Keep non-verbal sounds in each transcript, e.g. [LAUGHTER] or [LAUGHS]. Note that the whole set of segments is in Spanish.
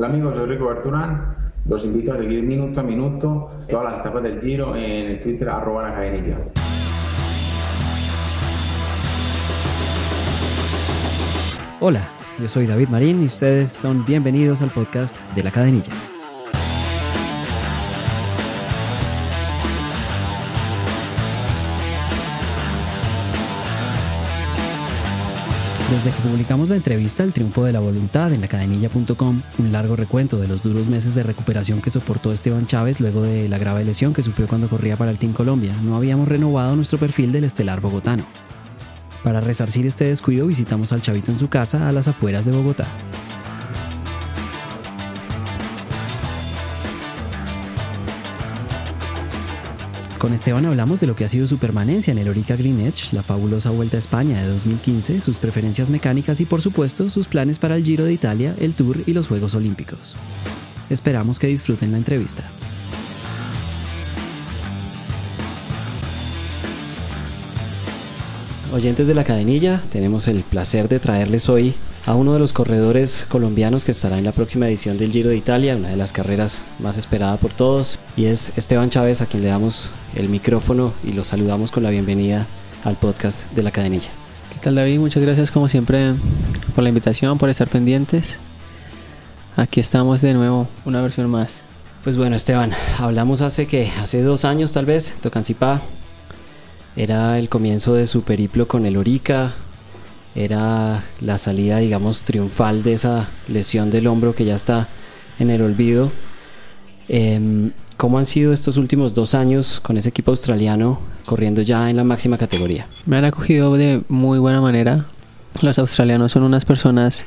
Hola amigos, soy Rico Barturán. Los invito a seguir minuto a minuto todas las etapas del Giro en el Twitter arroba la cadenilla. Hola, yo soy David Marín y ustedes son bienvenidos al podcast de la cadenilla. Desde que publicamos la entrevista El triunfo de la voluntad en lacadenilla.com, un largo recuento de los duros meses de recuperación que soportó Esteban Chávez luego de la grave lesión que sufrió cuando corría para el Team Colombia, no habíamos renovado nuestro perfil del estelar bogotano. Para resarcir este descuido visitamos al chavito en su casa a las afueras de Bogotá. Con Esteban hablamos de lo que ha sido su permanencia en el Orica Green Edge, la fabulosa Vuelta a España de 2015, sus preferencias mecánicas y por supuesto sus planes para el Giro de Italia, el Tour y los Juegos Olímpicos. Esperamos que disfruten la entrevista. Oyentes de la cadenilla, tenemos el placer de traerles hoy a uno de los corredores colombianos que estará en la próxima edición del Giro de Italia, una de las carreras más esperada por todos, y es Esteban Chávez, a quien le damos el micrófono y lo saludamos con la bienvenida al podcast de la cadenilla. ¿Qué tal David? Muchas gracias como siempre por la invitación, por estar pendientes. Aquí estamos de nuevo, una versión más. Pues bueno Esteban, hablamos hace que, hace dos años tal vez, Tocancipá, era el comienzo de su periplo con el Orica, era la salida, digamos, triunfal de esa lesión del hombro que ya está en el olvido. Em, ¿Cómo han sido estos últimos dos años con ese equipo australiano corriendo ya en la máxima categoría? Me han acogido de muy buena manera. Los australianos son unas personas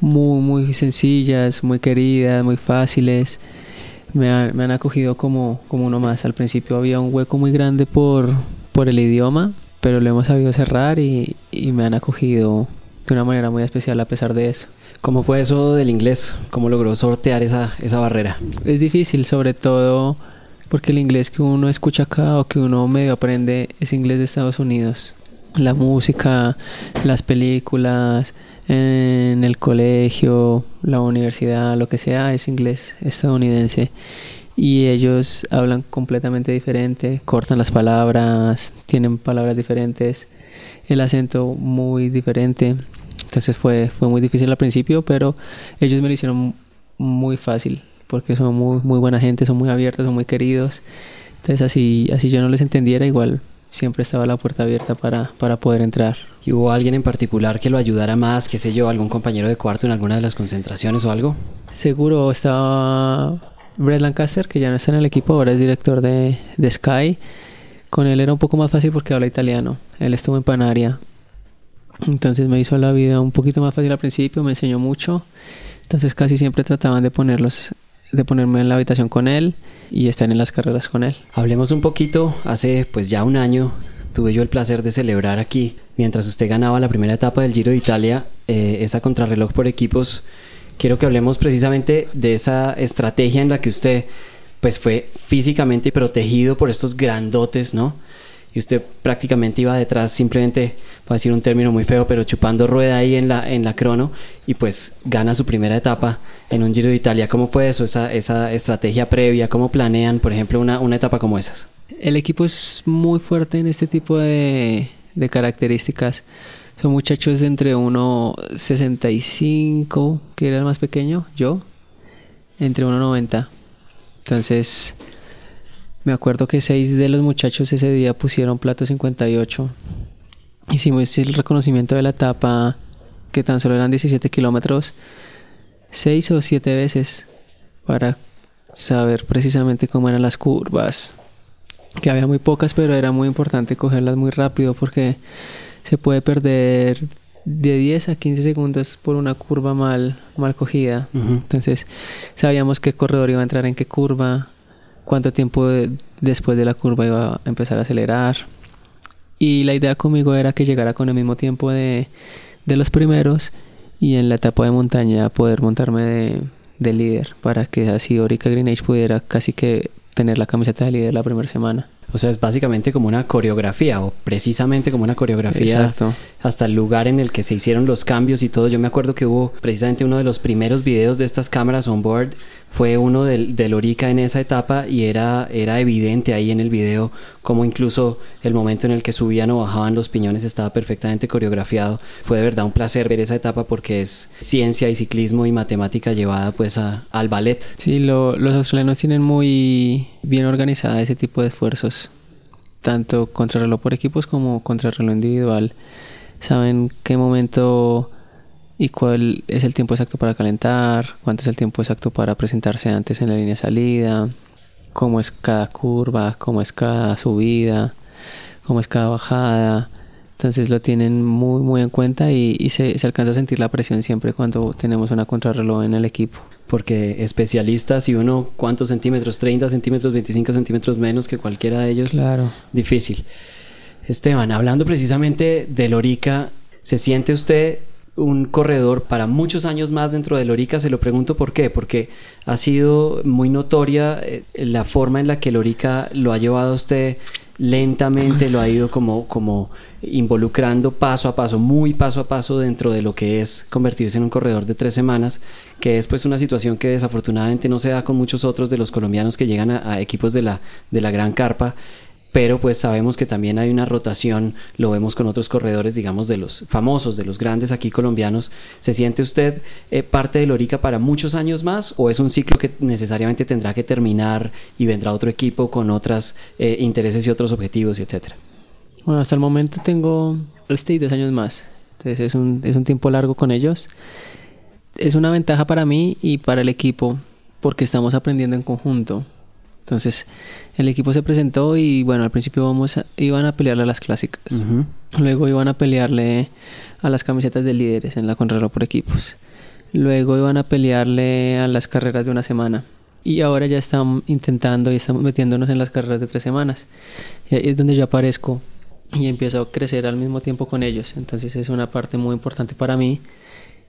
muy, muy sencillas, muy queridas, muy fáciles. Me han, me han acogido como, como uno más. Al principio había un hueco muy grande por, por el idioma, pero lo hemos sabido cerrar y, y, me han acogido de una manera muy especial a pesar de eso. ¿Cómo fue eso del inglés? ¿Cómo logró sortear esa, esa barrera? Es difícil, sobre todo porque el inglés que uno escucha acá o que uno medio aprende es inglés de Estados Unidos. La música, las películas, en el colegio, la universidad, lo que sea, es inglés estadounidense y ellos hablan completamente diferente, cortan las palabras, tienen palabras diferentes, el acento muy diferente. Entonces fue, fue muy difícil al principio, pero ellos me lo hicieron muy fácil, porque son muy, muy buena gente, son muy abiertos, son muy queridos. Entonces así, así yo no les entendiera, igual siempre estaba la puerta abierta para, para poder entrar. ¿Y hubo alguien en particular que lo ayudara más, qué sé yo, algún compañero de cuarto en alguna de las concentraciones o algo? Seguro estaba Brett Lancaster, que ya no está en el equipo, ahora es director de, de Sky. Con él era un poco más fácil porque habla italiano. Él estuvo en Panaria. Entonces me hizo la vida un poquito más fácil al principio, me enseñó mucho. Entonces casi siempre trataban de ponerlos, de ponerme en la habitación con él y estar en las carreras con él. Hablemos un poquito, hace pues ya un año tuve yo el placer de celebrar aquí, mientras usted ganaba la primera etapa del Giro de Italia, eh, esa contrarreloj por equipos quiero que hablemos precisamente de esa estrategia en la que usted pues fue físicamente protegido por estos grandotes, ¿no? Y usted prácticamente iba detrás simplemente, voy a decir un término muy feo, pero chupando rueda ahí en la, en la crono y pues gana su primera etapa en un Giro de Italia. ¿Cómo fue eso, esa, esa estrategia previa? ¿Cómo planean, por ejemplo, una, una etapa como esas? El equipo es muy fuerte en este tipo de, de características. Son muchachos entre 1,65, que era el más pequeño, yo, entre 1,90. Entonces, me acuerdo que seis de los muchachos ese día pusieron plato 58. Hicimos el reconocimiento de la etapa, que tan solo eran 17 kilómetros, seis o siete veces, para saber precisamente cómo eran las curvas. Que había muy pocas, pero era muy importante cogerlas muy rápido porque se puede perder de 10 a 15 segundos por una curva mal, mal cogida. Entonces, sabíamos qué corredor iba a entrar en qué curva, cuánto tiempo después de la curva iba a empezar a acelerar. Y la idea conmigo era que llegara con el mismo tiempo de, de los primeros y en la etapa de montaña poder montarme de, de líder para que así Orica Green Age pudiera casi que tener la camiseta de líder la primera semana. O sea, es básicamente como una coreografía o precisamente como una coreografía Exacto. hasta el lugar en el que se hicieron los cambios y todo. Yo me acuerdo que hubo precisamente uno de los primeros videos de estas cámaras on board fue uno del, del en esa etapa y era, era evidente ahí en el video como incluso el momento en el que subían o bajaban los piñones estaba perfectamente coreografiado. Fue de verdad un placer ver esa etapa porque es ciencia y ciclismo y matemática llevada pues a- al ballet. Sí, lo- los australianos tienen muy bien organizada ese tipo de esfuerzos, tanto contrarreloj por equipos como contrarreloj individual. Saben qué momento y cuál es el tiempo exacto para calentar, cuánto es el tiempo exacto para presentarse antes en la línea de salida, cómo es cada curva, cómo es cada subida, cómo es cada bajada. Entonces lo tienen muy muy en cuenta y, y se, se alcanza a sentir la presión siempre cuando tenemos una contrarreloj en el equipo. Porque especialistas y uno cuántos centímetros, 30 centímetros, 25 centímetros menos que cualquiera de ellos, Claro. difícil. Esteban, hablando precisamente del Orica, ¿se siente usted un corredor para muchos años más dentro del Orica? Se lo pregunto por qué, porque ha sido muy notoria eh, la forma en la que el Orica lo ha llevado a usted lentamente, lo ha ido como, como involucrando paso a paso, muy paso a paso dentro de lo que es convertirse en un corredor de tres semanas, que es pues una situación que desafortunadamente no se da con muchos otros de los colombianos que llegan a, a equipos de la, de la gran carpa pero pues sabemos que también hay una rotación, lo vemos con otros corredores, digamos, de los famosos, de los grandes aquí colombianos. ¿Se siente usted eh, parte del Orica para muchos años más o es un ciclo que necesariamente tendrá que terminar y vendrá otro equipo con otros intereses y otros objetivos etcétera? Bueno, hasta el momento tengo este y dos años más. Entonces es un, es un tiempo largo con ellos. Es una ventaja para mí y para el equipo porque estamos aprendiendo en conjunto. Entonces el equipo se presentó y bueno, al principio vamos a- iban a pelearle a las clásicas. Luego iban a pelearle a las camisetas de líderes en la contrarreloj por equipos. Luego iban a pelearle a las carreras de una semana. Y ahora ya están intentando y estamos metiéndonos en las carreras de tres semanas. Y ahí es donde yo aparezco y empiezo a crecer al mismo tiempo con ellos. Entonces es una parte muy importante para mí.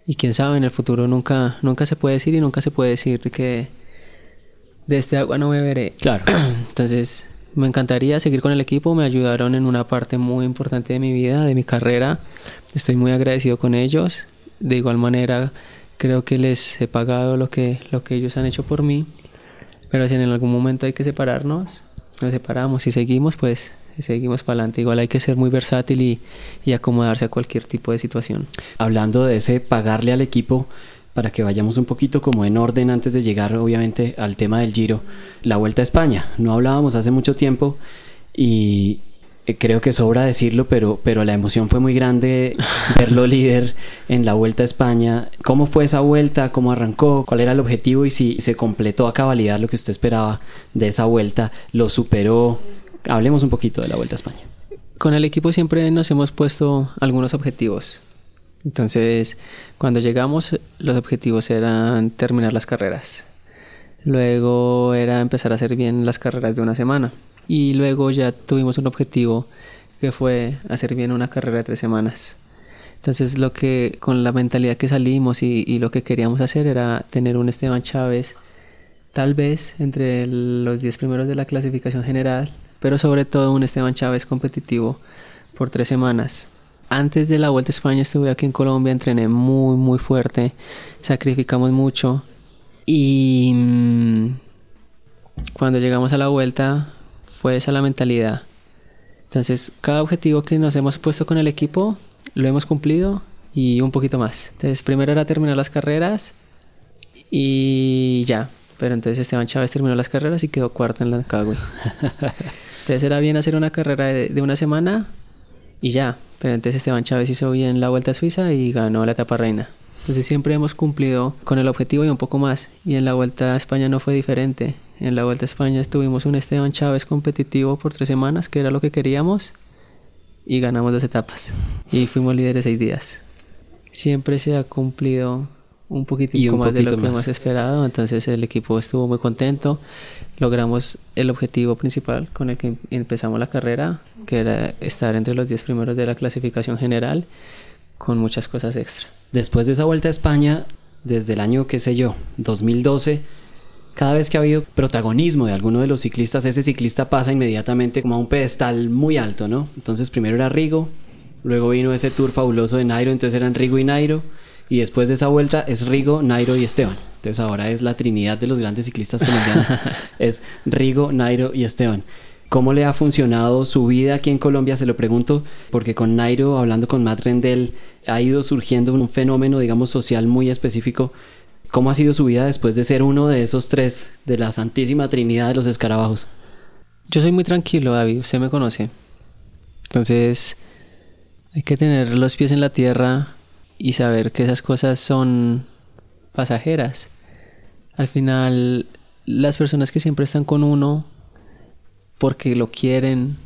Y quién sabe, en el futuro nunca, nunca se puede decir y nunca se puede decir que de este agua no beberé. Claro. [CLEARS THROAT] Entonces, me encantaría seguir con el equipo. Me ayudaron en una parte muy importante de mi vida, de mi carrera. Estoy muy agradecido con ellos. De igual manera, creo que les he pagado lo que, lo que ellos han hecho por mí. Pero si en algún momento hay que separarnos, nos separamos. Si seguimos, pues seguimos para adelante. Igual hay que ser muy versátil y, y acomodarse a cualquier tipo de situación. Hablando de ese pagarle al equipo, para que vayamos un poquito como en orden antes de llegar obviamente al tema del Giro, la Vuelta a España. No hablábamos hace mucho tiempo y eh, creo que sobra decirlo, pero, pero la emoción fue muy grande [LAUGHS] verlo líder en la Vuelta a España. ¿Cómo fue esa vuelta? ¿Cómo arrancó? ¿Cuál era el objetivo? Y si se completó a cabalidad lo que usted esperaba de esa vuelta, lo superó. Hablemos un poquito de la Vuelta a España. Con el equipo siempre nos hemos puesto algunos objetivos. Entonces, cuando llegamos, los objetivos eran terminar las carreras. Luego era empezar a hacer bien las carreras de una semana. Y luego ya tuvimos un objetivo que fue hacer bien una carrera de tres semanas. Entonces, lo que con la mentalidad que salimos y, y lo que queríamos hacer era tener un Esteban Chávez, tal vez entre los 10 primeros de la clasificación general, pero sobre todo un Esteban Chávez competitivo por tres semanas. Antes de la Vuelta a España estuve aquí en Colombia, entrené muy muy fuerte, sacrificamos mucho y mm, cuando llegamos a la vuelta fue esa la mentalidad. Entonces cada objetivo que nos hemos puesto con el equipo lo hemos cumplido y un poquito más. Entonces primero era terminar las carreras y ya. Pero entonces Esteban Chávez terminó las carreras y quedó cuarto en la Cagüe. [LAUGHS] Entonces era bien hacer una carrera de, de una semana y ya. Pero entonces Esteban Chávez hizo bien la Vuelta a Suiza y ganó la etapa reina. Entonces siempre hemos cumplido con el objetivo y un poco más. Y en la Vuelta a España no fue diferente. En la Vuelta a España estuvimos un Esteban Chávez competitivo por tres semanas, que era lo que queríamos, y ganamos dos etapas. Y fuimos líderes seis días. Siempre se ha cumplido un poquitico Y un más de lo que más. hemos esperado. Entonces el equipo estuvo muy contento. Logramos el objetivo principal con el que em- empezamos la carrera, que era estar entre los 10 primeros de la clasificación general, con muchas cosas extra. Después de esa vuelta a España, desde el año, qué sé yo, 2012, cada vez que ha habido protagonismo de alguno de los ciclistas, ese ciclista pasa inmediatamente como a un pedestal muy alto, ¿no? Entonces primero era Rigo, luego vino ese tour fabuloso de Nairo, entonces eran Rigo y Nairo, y después de esa vuelta es Rigo, Nairo y Esteban. Entonces ahora es la trinidad de los grandes ciclistas colombianos. [LAUGHS] es Rigo, Nairo y Esteban. ¿Cómo le ha funcionado su vida aquí en Colombia? Se lo pregunto, porque con Nairo, hablando con Matt Rendell, ha ido surgiendo un fenómeno, digamos, social muy específico. ¿Cómo ha sido su vida después de ser uno de esos tres, de la Santísima Trinidad de los escarabajos? Yo soy muy tranquilo, David, usted me conoce. Entonces, hay que tener los pies en la tierra y saber que esas cosas son pasajeras. Al final, las personas que siempre están con uno porque lo quieren,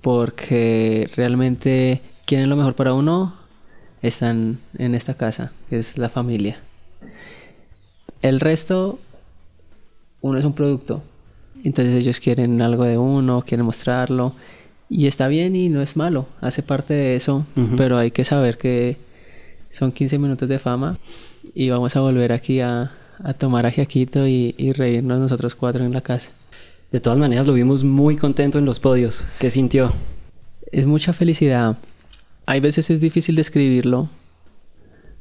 porque realmente quieren lo mejor para uno, están en esta casa, que es la familia. El resto, uno es un producto. Entonces ellos quieren algo de uno, quieren mostrarlo. Y está bien y no es malo, hace parte de eso, pero hay que saber que son 15 minutos de fama y vamos a volver aquí a, tomar ajiaquito y, y reírnos nosotros cuatro en la casa. De todas maneras, lo vimos muy contento en los podios. ¿Qué sintió? Es mucha felicidad. Hay veces es difícil describirlo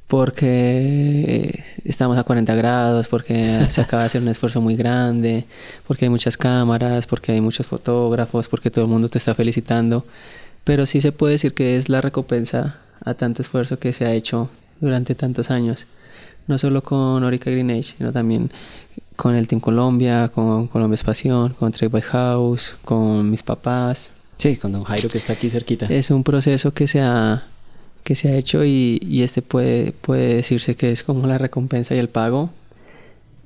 porque estamos a 40 grados, porque se acaba de hacer un esfuerzo muy grande, porque hay muchas cámaras, porque hay muchos fotógrafos, porque todo el mundo te está felicitando. Pero sí se puede decir que es la recompensa a tanto esfuerzo que se ha hecho durante tantos años. No solo con Orica Green Age, sino también con el Team Colombia, con Colombia Espación, con Trade by House, con mis papás. Sí, con don Jairo que está aquí cerquita. Es un proceso que se ha, que se ha hecho y, y este puede, puede decirse que es como la recompensa y el pago,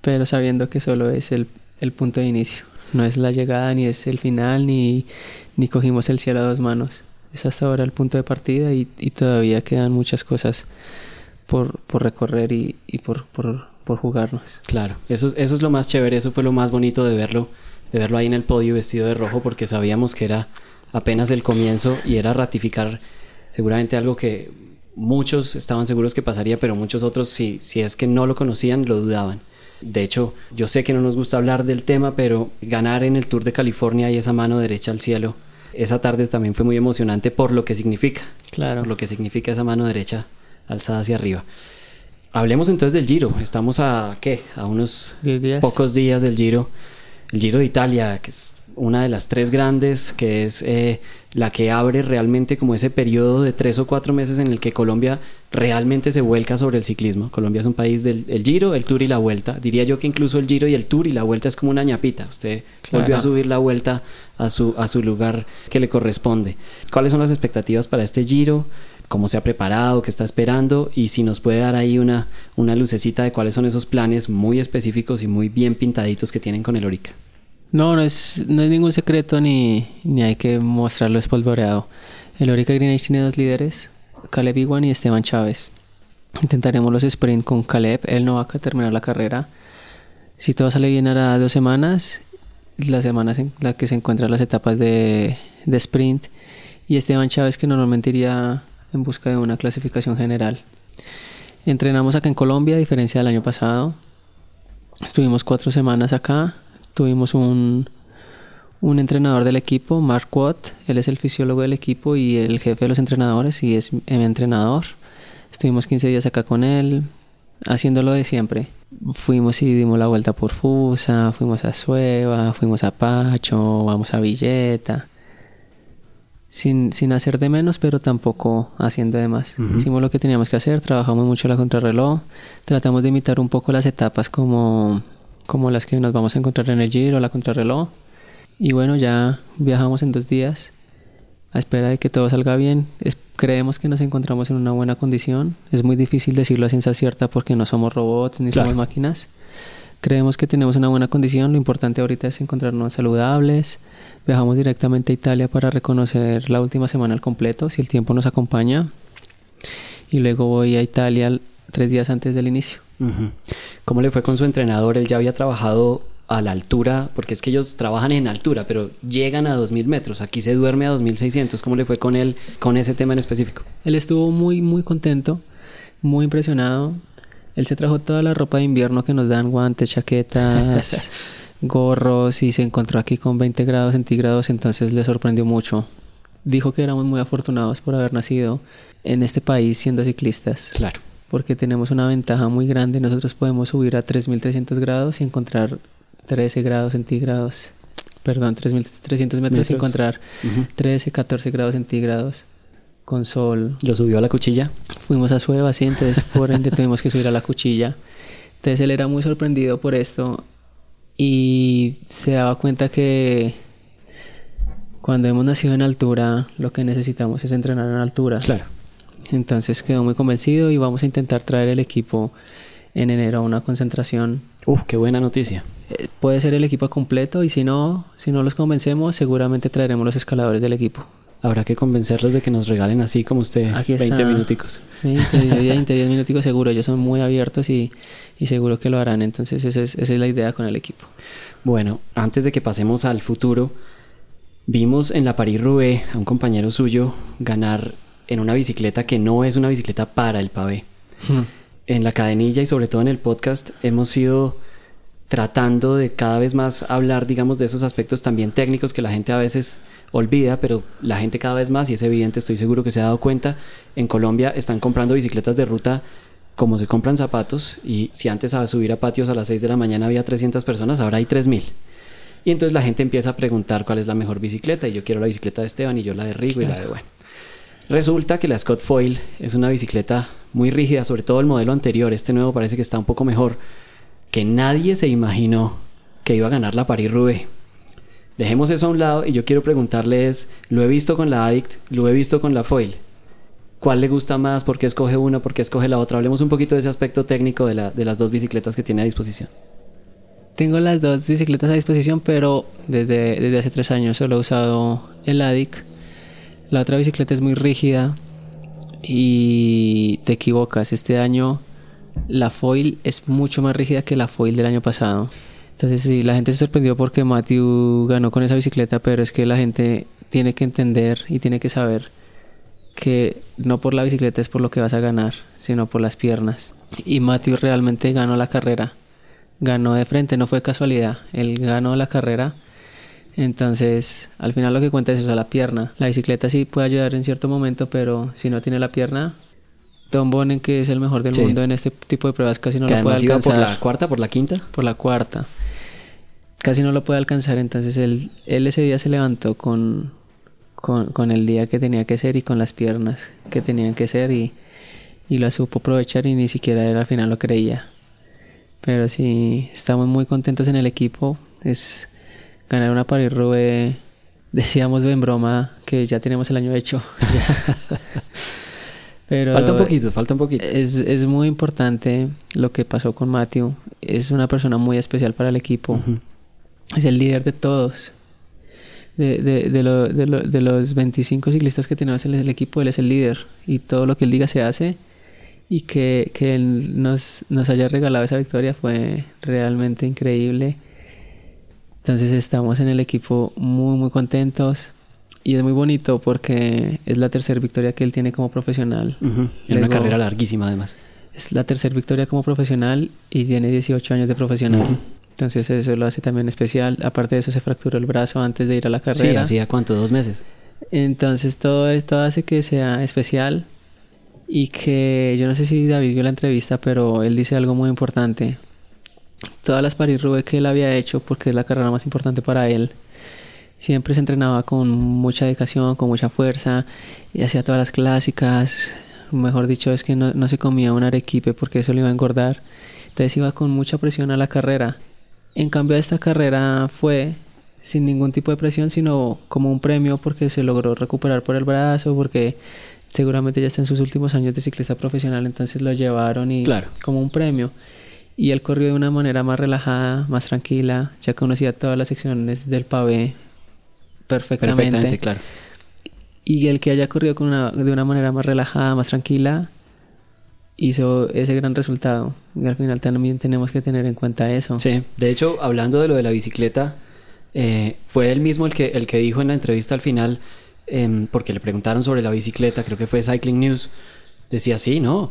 pero sabiendo que solo es el, el punto de inicio. No es la llegada, ni es el final, ni, ni cogimos el cielo a dos manos. Es hasta ahora el punto de partida y, todavía quedan muchas cosas por, por recorrer y, y por, por, por jugarnos. Claro, eso, eso es lo más chévere, eso fue lo más bonito de verlo, de verlo ahí en el podio vestido de rojo, porque sabíamos que era apenas el comienzo y era ratificar seguramente algo que muchos estaban seguros que pasaría, pero muchos otros, si, si es que no lo conocían, lo dudaban. De hecho, yo sé que no nos gusta hablar del tema, pero ganar en el Tour de California y esa mano derecha al cielo, esa tarde también fue muy emocionante por lo que significa. Claro. Por lo que significa esa mano derecha alzada hacia arriba. Hablemos entonces del Giro. Estamos a qué? A unos días. pocos días del Giro. El Giro de Italia, que es una de las tres grandes, que es eh, la que abre realmente como ese periodo de tres o cuatro meses en el que Colombia realmente se vuelca sobre el ciclismo. Colombia es un país del el Giro, el Tour y la Vuelta. Diría yo que incluso el Giro y el Tour y la Vuelta es como una ñapita. Usted Claro. volvió a subir la Vuelta a su, a su lugar que le corresponde. ¿Cuáles son las expectativas para este Giro? cómo se ha preparado, qué está esperando y si nos puede dar ahí una, una lucecita de cuáles son esos planes muy específicos y muy bien pintaditos que tienen con el Orica. No, no es, no es ningún secreto ni, ni hay que mostrarlo espolvoreado. El Orica Green Age tiene dos líderes, Caleb Iwan y Esteban Chávez. Intentaremos los sprint con Caleb, él no va a terminar la carrera. Si todo sale bien hará dos semanas, las semanas en las que se encuentran las etapas de, de sprint. Y Esteban Chávez que normalmente iría en busca de una clasificación general. Entrenamos acá en Colombia, a diferencia del año pasado. Estuvimos cuatro semanas acá. Tuvimos un, un entrenador del equipo, Mark Watt. Él es el fisiólogo del equipo y el jefe de los entrenadores y es mi entrenador. Estuvimos 15 días acá con él, haciéndolo de siempre. Fuimos y dimos la vuelta por Fusa, fuimos a Sueva, fuimos a Pacho, vamos a Villeta sin, sin hacer de menos, pero tampoco haciendo de más. Hicimos lo que teníamos que hacer, trabajamos mucho la contrarreloj, tratamos de imitar un poco las etapas como, como las que nos vamos a encontrar en el Giro, la contrarreloj. Y bueno, ya viajamos en dos días a espera de que todo salga bien. Es- creemos que nos encontramos en una buena condición. Es muy difícil decirlo a ciencia cierta porque no somos robots ni Claro. somos máquinas. Creemos que tenemos una buena condición. Lo importante ahorita es encontrarnos saludables. Viajamos directamente a Italia para reconocer la última semana al completo, si el tiempo nos acompaña. Y luego voy a Italia tres días antes del inicio. ¿Cómo le fue con su entrenador? Él ya había trabajado a la altura, porque es que ellos trabajan en altura, pero llegan a 2000 metros. Aquí se duerme a 2600. ¿Cómo le fue con él, con ese tema en específico? Él estuvo muy, muy contento, muy impresionado. Él se trajo toda la ropa de invierno que nos dan, guantes, chaquetas, [LAUGHS] gorros, y se encontró aquí con 20 grados centígrados, entonces le sorprendió mucho. Dijo que éramos muy afortunados por haber nacido en este país siendo ciclistas. Claro. Porque tenemos una ventaja muy grande. Nosotros podemos subir a 3.300 grados y encontrar 13 grados centígrados. Perdón, 3.300 metros y encontrar 13, 14 grados centígrados con sol. ¿Lo subió a la cuchilla? Fuimos a Sueva, sí, entonces por ende [LAUGHS] tuvimos que subir a la cuchilla. Entonces él era muy sorprendido por esto y se daba cuenta que cuando hemos nacido en altura, lo que necesitamos es entrenar en altura. Claro. Entonces quedó muy convencido y vamos a intentar traer el equipo en enero a una concentración. Uf, qué buena noticia. Eh, puede ser el equipo completo y si no, si no los convencemos, seguramente traeremos los escaladores del equipo. Habrá que convencerlos de que nos regalen así como usted Aquí 20 está. minuticos. 20, 20, 10 minuticos seguro. Ellos son muy abiertos y, y seguro que lo harán. Entonces esa es, esa es la idea con el equipo. Bueno, antes de que pasemos al futuro, vimos en la Paris-Roubaix a un compañero suyo ganar en una bicicleta que no es una bicicleta para el pavé. En la cadenilla y sobre todo en el podcast hemos ido tratando de cada vez más hablar, digamos, de esos aspectos también técnicos que la gente a veces olvida, pero la gente cada vez más, y es evidente, estoy seguro que se ha dado cuenta, en Colombia están comprando bicicletas de ruta como se compran zapatos, y si antes a subir a patios a las 6 de la mañana había 300 personas, ahora hay 3000. Y entonces la gente empieza a preguntar cuál es la mejor bicicleta, y yo quiero la bicicleta de Esteban, y yo la de Rigo, y la de bueno. Resulta que la Scott Foil es una bicicleta muy rígida, sobre todo el modelo anterior. Este nuevo parece que está un poco mejor. Que nadie se imaginó que iba a ganar la Paris-Roubaix. Dejemos eso a un lado y yo quiero preguntarles, lo he visto con la Addict, lo he visto con la Foil. ¿Cuál le gusta más? ¿Por qué escoge una? ¿Por qué escoge la otra? Hablemos un poquito de ese aspecto técnico de, la, de las dos bicicletas que tiene a disposición. Tengo las dos bicicletas a disposición, pero desde, desde hace tres años solo he usado el ADIC. La otra bicicleta es muy rígida y te equivocas. Este año la foil es mucho más rígida que la foil del año pasado. Entonces sí, la gente se sorprendió porque Matthew ganó con esa bicicleta, pero es que la gente tiene que entender y tiene que saber que no por la bicicleta es por lo que vas a ganar, sino por las piernas. Y Matthew realmente ganó la carrera. Ganó de frente, no fue casualidad. Él ganó la carrera. Entonces, al final lo que cuenta es eso, la pierna. La bicicleta sí puede ayudar en cierto momento, pero si no tiene la pierna, Tom Bonen, que es el mejor del Sí. mundo en este tipo de pruebas, casi no que lo puede alcanzar por la cuarta, por la quinta. por la cuarta. Casi no lo puede alcanzar, entonces él, él ese día se levantó con, con, con el día que tenía que ser y con las piernas que tenían que ser y, y lo supo aprovechar y ni siquiera él al final lo creía. Pero sí, estamos muy contentos en el equipo. Es ganar una Roubaix. Decíamos en broma que ya tenemos el año hecho. [LAUGHS] Pero falta un poquito, falta un poquito. es, es muy importante lo que pasó con Matthew. Es una persona muy especial para el equipo. Es el líder de todos. De, de, de, lo- de lo- de los 25 ciclistas que tenemos en el equipo, él es el líder. Y todo lo que él diga se hace. Y que, que él nos, nos haya regalado esa victoria fue realmente increíble. Entonces estamos en el equipo muy, muy contentos. Y es muy bonito porque es la tercera victoria que él tiene como profesional. En una carrera larguísima además. es la tercera victoria como profesional y tiene 18 años de profesional. Entonces eso lo hace también especial. Aparte de eso se fracturó el brazo antes de ir a la Sí, carrera. hacía cuánto, dos meses. Entonces todo esto hace que sea especial y que yo no sé si David vio la entrevista, pero él dice algo muy importante. Todas las Paris Roubaix que él había hecho, porque es la carrera más importante para él, siempre se entrenaba con mucha dedicación, con mucha fuerza y hacía todas las clásicas. Mejor dicho, es que no, no se comía un arequipe porque eso le iba a engordar. Entonces iba con mucha presión a la carrera. En cambio, esta carrera fue sin ningún tipo de presión, sino como un premio porque se logró recuperar por el brazo, porque seguramente ya está en sus últimos años de ciclista profesional, entonces lo llevaron y Claro. como un premio. Y él corrió de una manera más relajada, más tranquila, ya conocía todas las secciones del pavé perfectamente. Perfectamente, claro. Y el que haya corrido con una- de una manera más relajada, más tranquila, hizo ese gran resultado. Y al final también tenemos que tener en cuenta eso. Sí, de hecho, hablando de lo de la bicicleta, eh, fue él mismo el que, el que dijo en la entrevista al final, em, porque le preguntaron sobre la bicicleta, creo que fue Cycling News, decía, sí, no,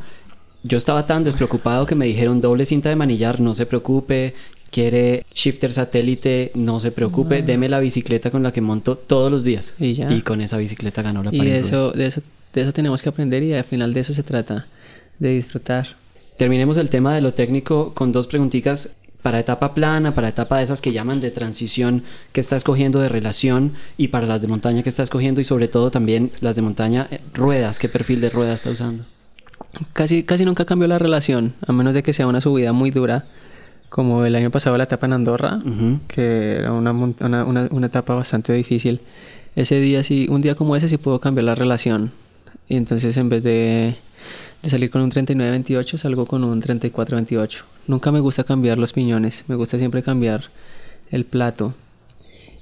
yo estaba tan despreocupado que me dijeron doble cinta de manillar, no se preocupe, quiere shifter satélite, no se preocupe, deme la bicicleta con la que monto todos los días. Y ya. Y con esa bicicleta ganó la Y eso, de eso, de eso tenemos que aprender y al final de eso se trata, de disfrutar. Terminemos el tema de lo técnico con dos preguntitas para etapa plana, para etapa de esas que llaman de transición que está escogiendo de relación y para las de montaña que está escogiendo y sobre todo también las de montaña eh, ruedas, qué perfil de rueda está usando. Casi, casi nunca cambió la relación, a menos de que sea una subida muy dura, como el año pasado la etapa en Andorra, que era una, una, una- una etapa bastante difícil. Ese día sí, un día como ese sí puedo cambiar la relación. Y entonces en vez de, de salir con un 39-28, salgo con un 34-28. Nunca me gusta cambiar los piñones, me gusta siempre cambiar el plato.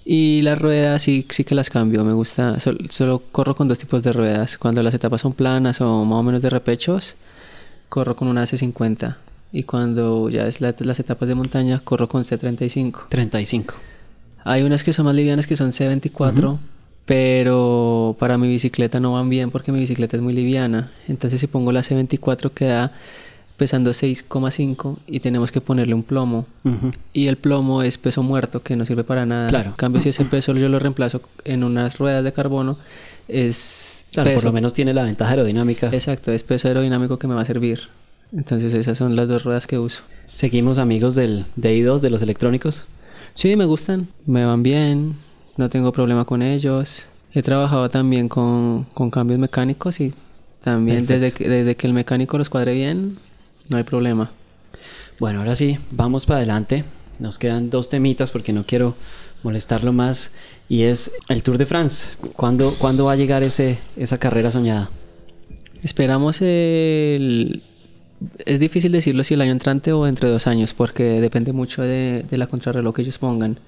Y las ruedas sí, sí que las cambio, me gusta, sol- solo corro con dos tipos de ruedas. Cuando las etapas son planas o más o menos de repechos, corro con una C50. Y cuando ya es la- las etapas de montaña, corro con C35. 35. Hay unas que son más livianas que son C24, pero para mi bicicleta no van bien porque mi bicicleta es muy liviana. Entonces si pongo la C24 queda pesando 6,5 y tenemos que ponerle un plomo. Y el plomo es peso muerto que no sirve para nada. Claro. En cambio si ese peso yo lo reemplazo en unas ruedas de carbono es Claro, por lo menos tiene la ventaja aerodinámica. Exacto, es peso aerodinámico que me va a servir. Entonces esas son las dos ruedas que uso. Seguimos amigos del DI2 de los electrónicos. Sí, me gustan, me van bien, no tengo problema con ellos. He trabajado también con, con cambios mecánicos y también desde que, desde que el mecánico los cuadre bien, no hay problema. Bueno, ahora sí, vamos para adelante. Nos quedan dos temitas porque no quiero molestarlo más. Y es el Tour de France. ¿Cuándo, ¿cuándo va a llegar ese, esa carrera soñada? Esperamos el... Es difícil decirlo si el año entrante o entre dos años, porque depende mucho de, de la contrarreloj que ellos pongan.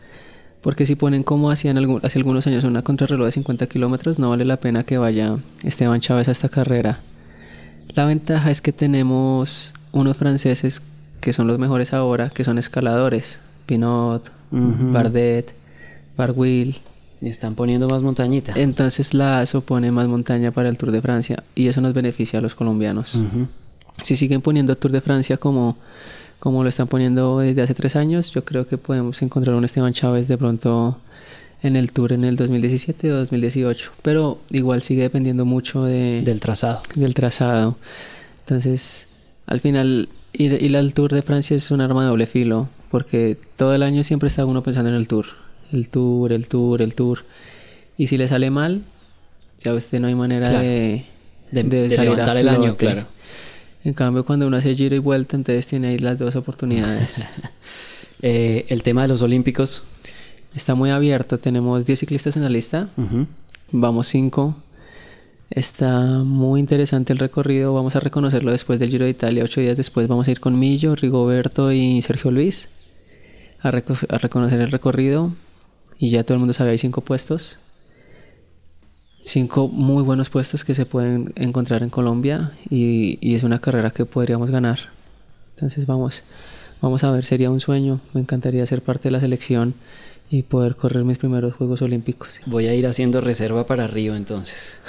Porque si ponen como hacían algún- hace algunos años una contrarreloj de 50 kilómetros, no vale la pena que vaya Esteban Chávez a esta carrera. La ventaja es que tenemos unos franceses que son los mejores ahora, que son escaladores. Pinot. Bardet, Barguil. Y están poniendo más montañita. Entonces la ASO pone más montaña para el Tour de Francia y eso nos beneficia a los colombianos. Si siguen poniendo Tour de Francia como, como lo están poniendo desde hace tres años, yo creo que podemos encontrar un Esteban Chávez de pronto en el Tour en el 2017 o 2018. Pero igual sigue dependiendo mucho de, Del trazado. del trazado. Entonces, al final, ir, ir al Tour de Francia es un arma de doble filo, porque todo el año siempre está uno pensando en el Tour. El Tour, el Tour, el Tour. Y si le sale mal, ya usted no hay manera Claro. de, De, de de salir a levantar el año, claro. En cambio, cuando uno hace giro y vuelta, entonces tiene ahí las dos oportunidades. [LAUGHS] Eh, el tema de los olímpicos. Está muy abierto. Tenemos 10 ciclistas en la lista. Ujú. Vamos 5. Está muy interesante el recorrido. Vamos a reconocerlo después del Giro de Italia. Ocho días después vamos a ir con Millo, Rigoberto y Sergio Luis a, reco- a reconocer el recorrido. Y ya todo el mundo sabe, hay cinco puestos. Cinco muy buenos puestos que se pueden encontrar en Colombia. Y, y es una carrera que podríamos ganar. Entonces vamos, vamos a ver, sería un sueño. Me encantaría ser parte de la selección y poder correr mis primeros Juegos Olímpicos. Voy a ir haciendo reserva para Río entonces.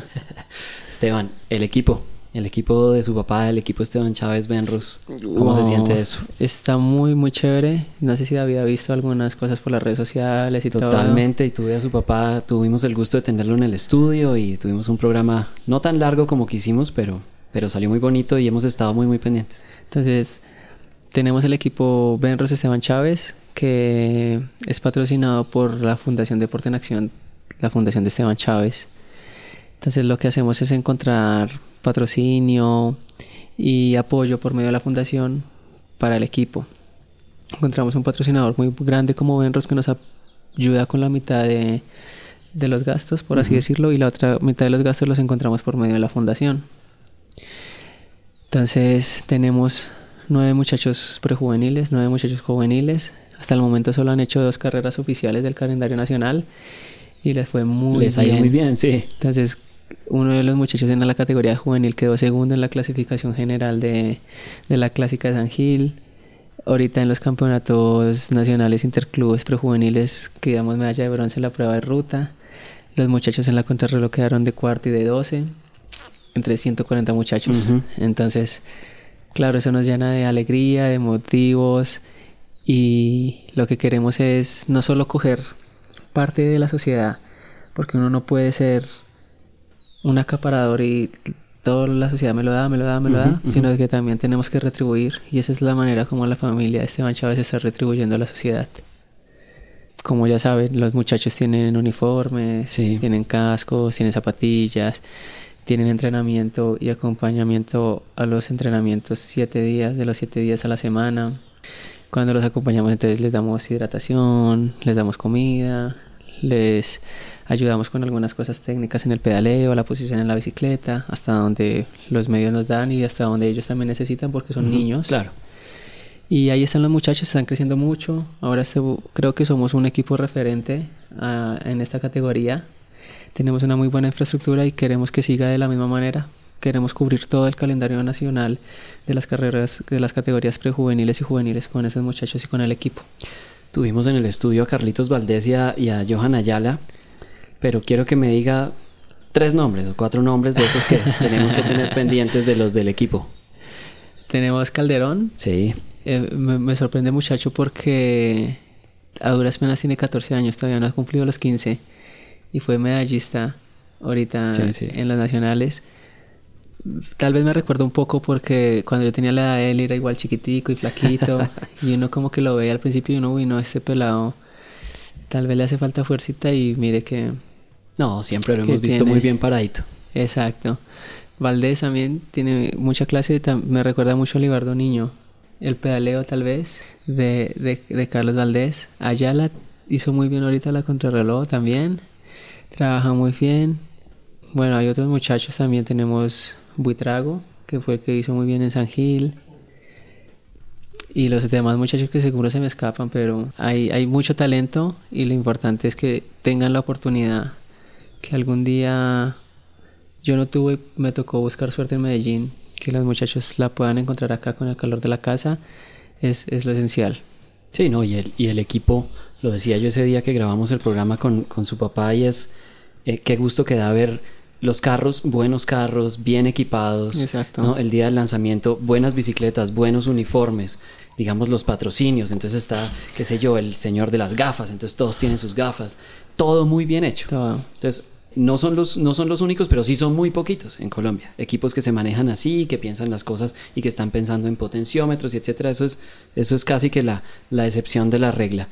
[LAUGHS] Esteban, el equipo. El equipo de su papá, el equipo Esteban Chávez Benrus. ¿Cómo se siente eso? Está muy, muy chévere. No sé si David ha visto algunas cosas por las redes sociales y todo. Totalmente, y tuve a su papá, tuvimos el gusto de tenerlo en el estudio y tuvimos un programa no tan largo como quisimos, pero, pero salió muy bonito y hemos estado muy, muy pendientes. Entonces, tenemos el equipo Benros Esteban Chávez, que es patrocinado por la Fundación Deporte en Acción, la Fundación de Esteban Chávez. Entonces, lo que hacemos es encontrar patrocinio y apoyo por medio de la fundación para el equipo. Encontramos un patrocinador muy grande como Benros que nos ayuda con la mitad de, de los gastos, por así decirlo, y la otra mitad de los gastos los encontramos por medio de la fundación. Entonces tenemos nueve muchachos prejuveniles, nueve muchachos juveniles. Hasta el momento solo han hecho dos carreras oficiales del calendario nacional y les fue muy Les bien. muy bien, sí. Entonces uno de los muchachos en la categoría juvenil quedó segundo en la clasificación general de, de la clásica de San Gil. Ahorita en los campeonatos nacionales interclubes prejuveniles quedamos medalla de bronce en la prueba de ruta. Los muchachos en la contrarreloj quedaron de cuarto y de doce. entre 140 muchachos. Entonces, claro, eso nos llena de alegría, de motivos y lo que queremos es no solo coger parte de la sociedad, porque uno no puede ser un acaparador y toda la sociedad me lo da, me lo da, me lo da, sino que también tenemos que retribuir y esa es la manera como la familia de Esteban Chávez está retribuyendo a la sociedad. Como ya saben, los muchachos tienen uniformes, tienen cascos, tienen zapatillas, tienen entrenamiento y acompañamiento a los entrenamientos siete días, de los siete días a la semana. Cuando los acompañamos entonces les damos hidratación, les damos comida, les ayudamos con algunas cosas técnicas en el pedaleo, la posición en la bicicleta, hasta donde los medios nos dan y hasta donde ellos también necesitan porque son niños. Claro. Y ahí están los muchachos, están creciendo mucho. Ahora creo que somos un equipo referente ah, en esta categoría tenemos una muy buena infraestructura y queremos que siga de la misma manera. Queremos cubrir todo el calendario nacional de las carreras, de las categorías prejuveniles y juveniles con esos muchachos y con el equipo. Tuvimos en el estudio a Carlitos Valdés y a, Johan Ayala, pero quiero que me diga tres nombres o cuatro nombres de esos que [LAUGHS] tenemos que tener pendientes de los del equipo. Tenemos Calderón. Sí. Eh, me, me, sorprende muchacho porque a duras penas tiene 14 años, todavía no ha cumplido los 15 y fue medallista ahorita en las nacionales. Tal vez me recuerdo un poco porque cuando yo tenía la edad de él era igual chiquitico y flaquito [LAUGHS] y uno como que lo veía al principio y uno, uy, no, este pelado tal vez le hace falta fuercita y mire que... No, siempre lo hemos visto muy bien paradito. Exacto. Valdés también tiene mucha clase, me recuerda mucho a Libardo Niño. El pedaleo tal vez de, de, de Carlos Valdés. Ayala hizo muy bien ahorita la contrarreloj también trabaja muy bien. Bueno, hay otros muchachos también. Tenemos Buitrago, que fue el que hizo muy bien en San Gil. Y los demás muchachos que seguro se me escapan, pero hay, hay mucho talento y lo importante es que tengan la oportunidad. Que algún día yo no tuve, me tocó buscar suerte en Medellín, que los muchachos la puedan encontrar acá con el calor de la casa, es, es lo esencial. Sí, no, y el, y el equipo lo decía yo ese día que grabamos el programa con, con su papá y es eh, qué gusto que da ver los carros, buenos carros, bien equipados. Exacto. El día del lanzamiento, buenas bicicletas, buenos uniformes, digamos los patrocinios. Entonces está, qué sé yo, el señor de las gafas, entonces todos tienen sus gafas. Todo muy bien hecho. Todo. Entonces, no son, los, no son los únicos, pero sí son muy poquitos en Colombia. Equipos que se manejan así, que piensan las cosas y que están pensando en potenciómetros y etcétera. Eso es, eso es casi que la, la excepción de la regla.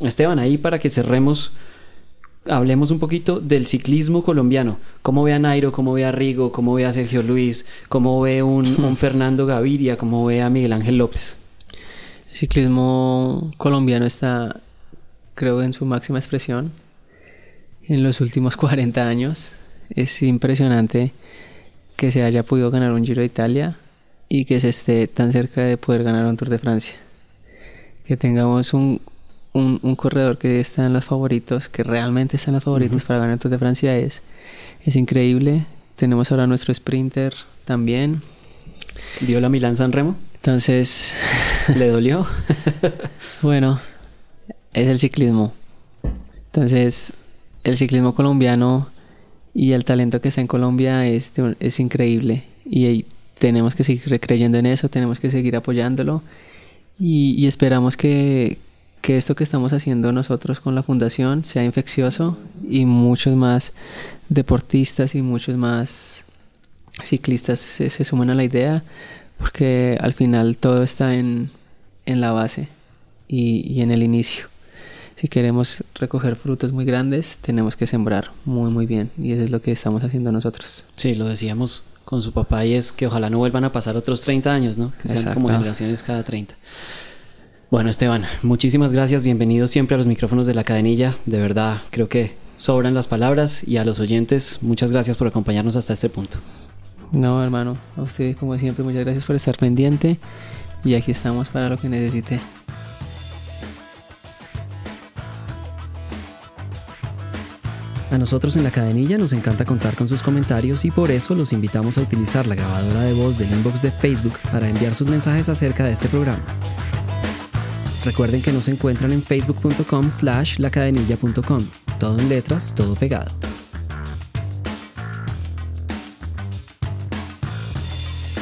Esteban, ahí para que cerremos, hablemos un poquito del ciclismo colombiano. ¿Cómo ve a Nairo? ¿Cómo ve a Rigo? ¿Cómo ve a Sergio Luis? ¿Cómo ve un, [LAUGHS] un Fernando Gaviria? ¿Cómo ve a Miguel Ángel López? El ciclismo colombiano está, creo, en su máxima expresión en los últimos [LAUGHS] 40 años. Es impresionante que se haya podido ganar un Giro de Italia y que se esté tan cerca de poder ganar un Tour de Francia. Que tengamos un, un, corredor que está en los favoritos, que realmente está en los favoritos para ganar el Tour de Francia es, es increíble. Tenemos ahora nuestro sprinter también. ¿Vio la Milán San Remo? Entonces, [LAUGHS] ¿le dolió? [LAUGHS] bueno, es el ciclismo. Entonces, el ciclismo colombiano y el talento que está en Colombia es, es increíble y tenemos que seguir creyendo en eso, tenemos que seguir apoyándolo y, esperamos que, que, esto que estamos haciendo nosotros con la fundación sea infeccioso y muchos más deportistas y muchos más ciclistas se, se sumen a la idea porque al final todo está en, en la base y, y en el inicio si queremos recoger frutos muy grandes, tenemos que sembrar muy, muy bien. Y eso es lo que estamos haciendo nosotros. Sí, lo decíamos con su papá y es que ojalá no vuelvan a pasar otros 30 años, ¿no? Que sean como generaciones cada 30. Bueno, Esteban, muchísimas gracias. Bienvenido siempre a los micrófonos de la cadenilla. De verdad, creo que sobran las palabras y a los oyentes, muchas gracias por acompañarnos hasta este punto. No, hermano, a usted como siempre, muchas gracias por estar pendiente y aquí estamos para lo que necesite. A nosotros en la cadenilla nos encanta contar con sus comentarios y por eso los invitamos a utilizar la grabadora de voz del inbox de Facebook para enviar sus mensajes acerca de este programa. Recuerden que nos encuentran en facebook.com slash lacadenilla.com, todo en letras, todo pegado.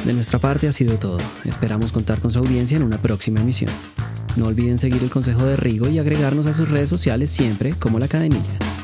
De nuestra parte ha sido todo. Esperamos contar con su audiencia en una próxima emisión. No olviden seguir el consejo de Rigo y agregarnos a sus redes sociales siempre como la cadenilla.